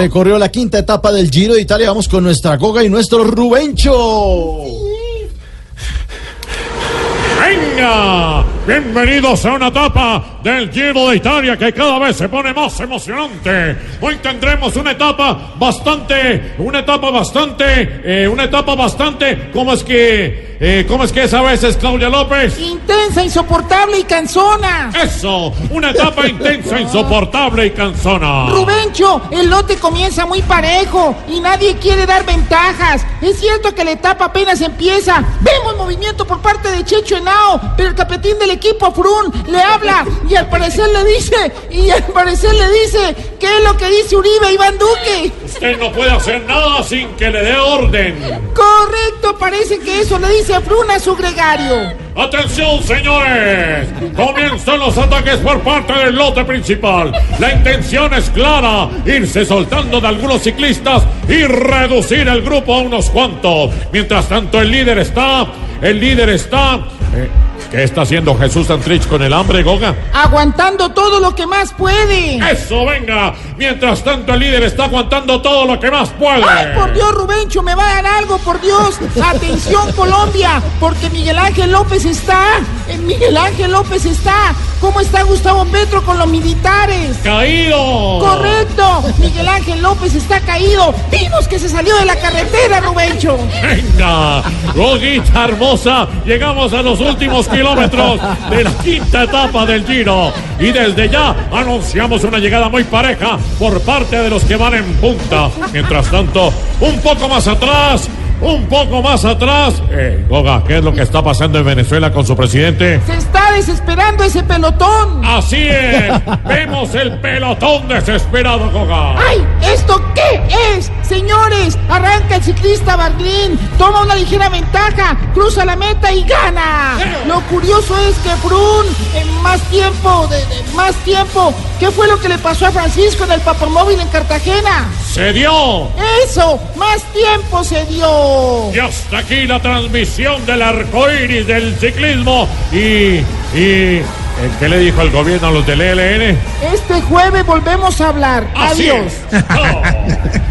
Se corrió la quinta etapa del Giro de Italia. Vamos con nuestra Goga y nuestro Rubencho. ¡Venga! Bienvenidos a una etapa del Giro de Italia que cada vez se pone más emocionante. Hoy tendremos una etapa bastante, una etapa bastante, eh, una etapa bastante, ¿cómo es que, eh, cómo es que es a veces Claudia López? Intensa, insoportable y cansona. Eso, una etapa intensa, insoportable y cansona. Rubencho, el lote comienza muy parejo y nadie quiere dar ventajas. Es cierto que la etapa apenas empieza. Vemos movimiento por parte de Checho Henao, pero el capetín del equipo Frun le habla y al parecer le dice, y al parecer le dice, ¿qué es lo que dice Uribe Iván Duque? Usted no puede hacer nada sin que le dé orden. Correcto, parece que eso le dice Frun a su gregario. Atención, señores. Comienzan los ataques por parte del lote principal. La intención es clara, irse soltando de algunos ciclistas y reducir el grupo a unos cuantos. Mientras tanto, el líder está, el líder está... eh, ¿Qué está haciendo Jesús Santrich con el hambre, Goga? Aguantando todo lo que más puede. Eso, venga. Mientras tanto, el líder está aguantando todo lo que más puede. ¡Ay, por Dios, Rubencho, me va a dar algo, por Dios! ¡Atención, Colombia! Porque Miguel Ángel López está. Miguel Ángel López está. ¿Cómo está Gustavo Petro con los militares? ¡Caído! ¡Correcto! Miguel Ángel López está caído. Vimos que se salió de la carretera, Rubencho. Venga, Goguita hermosa, llegamos a los últimos kilómetros de la quinta etapa del Giro y desde ya anunciamos una llegada muy pareja por parte de los que van en punta. Mientras tanto, un poco más atrás, un poco más atrás. Eh, Goga, ¿qué es lo que está pasando en Venezuela con su presidente? Se está desesperando ese pelotón. Así es, vemos el pelotón desesperado, Goga. ¡Ay! ¿Esto qué es? Señores, arranca el ciclista Barlín, toma una ligera ventaja, cruza la meta y gana. Lo curioso es que Brun, en más tiempo, de, de- más tiempo, ¿qué fue lo que le pasó a Francisco en el papamóvil en Cartagena? Se dio. Eso, más tiempo se dio. Y hasta aquí la transmisión del arco iris del ciclismo. Y. y ¿eh, ¿Qué le dijo el gobierno a los del ELN? Este jueves volvemos a hablar. Así Adiós.